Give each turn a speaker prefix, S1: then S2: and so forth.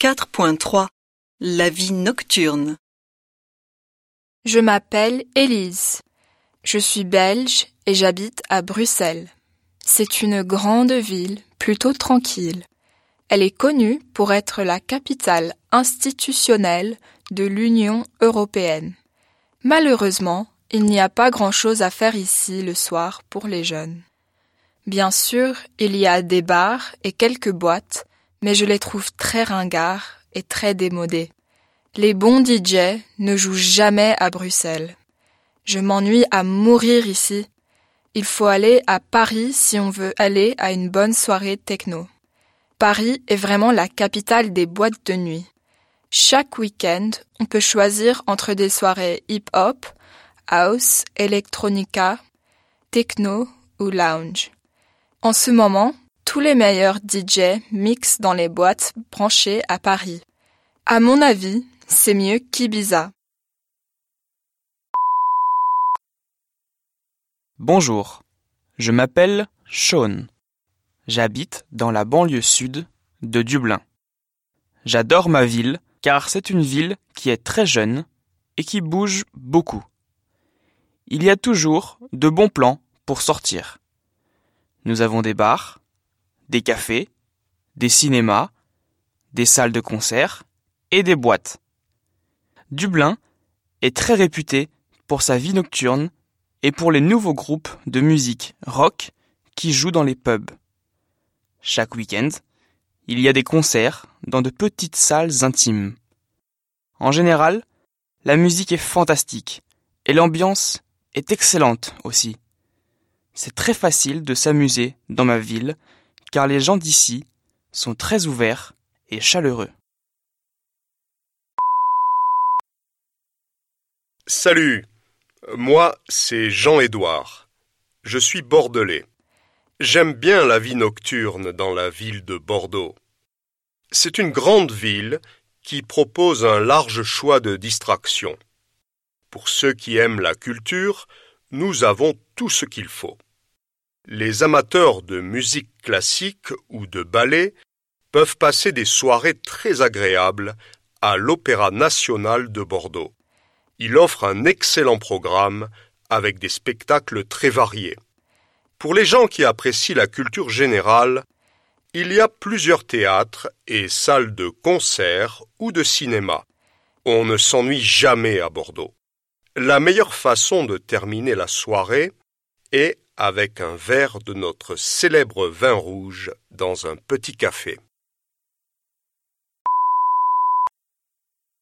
S1: 4.3 La vie nocturne
S2: Je m'appelle Élise. Je suis belge et j'habite à Bruxelles. C'est une grande ville, plutôt tranquille. Elle est connue pour être la capitale institutionnelle de l'Union européenne. Malheureusement, il n'y a pas grand-chose à faire ici le soir pour les jeunes. Bien sûr, il y a des bars et quelques boîtes, mais je les trouve très ringards et très démodés. Les bons DJ ne jouent jamais à Bruxelles. Je m'ennuie à mourir ici. Il faut aller à Paris si on veut aller à une bonne soirée techno. Paris est vraiment la capitale des boîtes de nuit. Chaque week-end, on peut choisir entre des soirées hip-hop, house, electronica, techno ou lounge. En ce moment, tous les meilleurs DJ mixent dans les boîtes branchées à Paris. À mon avis, c'est mieux qu'Ibiza.
S3: Bonjour, je m'appelle Sean. J'habite dans la banlieue sud de Dublin. J'adore ma ville car c'est une ville qui est très jeune et qui bouge beaucoup. Il y a toujours de bons plans pour sortir. Nous avons des bars, des cafés, des cinémas, des salles de concert et des boîtes. Dublin est très réputé pour sa vie nocturne et pour les nouveaux groupes de musique rock qui jouent dans les pubs. Chaque week-end, il y a des concerts dans de petites salles intimes. En général, la musique est fantastique et l'ambiance est excellente aussi. C'est très facile de s'amuser dans ma ville car les gens d'ici sont très ouverts et chaleureux.
S4: Salut, moi c'est Jean-Édouard. Je suis bordelais. J'aime bien la vie nocturne dans la ville de Bordeaux. C'est une grande ville qui propose un large choix de distractions. Pour ceux qui aiment la culture, nous avons tout ce qu'il faut. Les amateurs de musique classique ou de ballet peuvent passer des soirées très agréables à l'Opéra national de Bordeaux. Il offre un excellent programme avec des spectacles très variés. Pour les gens qui apprécient la culture générale, il y a plusieurs théâtres et salles de concert ou de cinéma. On ne s'ennuie jamais à Bordeaux. La meilleure façon de terminer la soirée est avec un verre de notre célèbre vin rouge dans un petit café.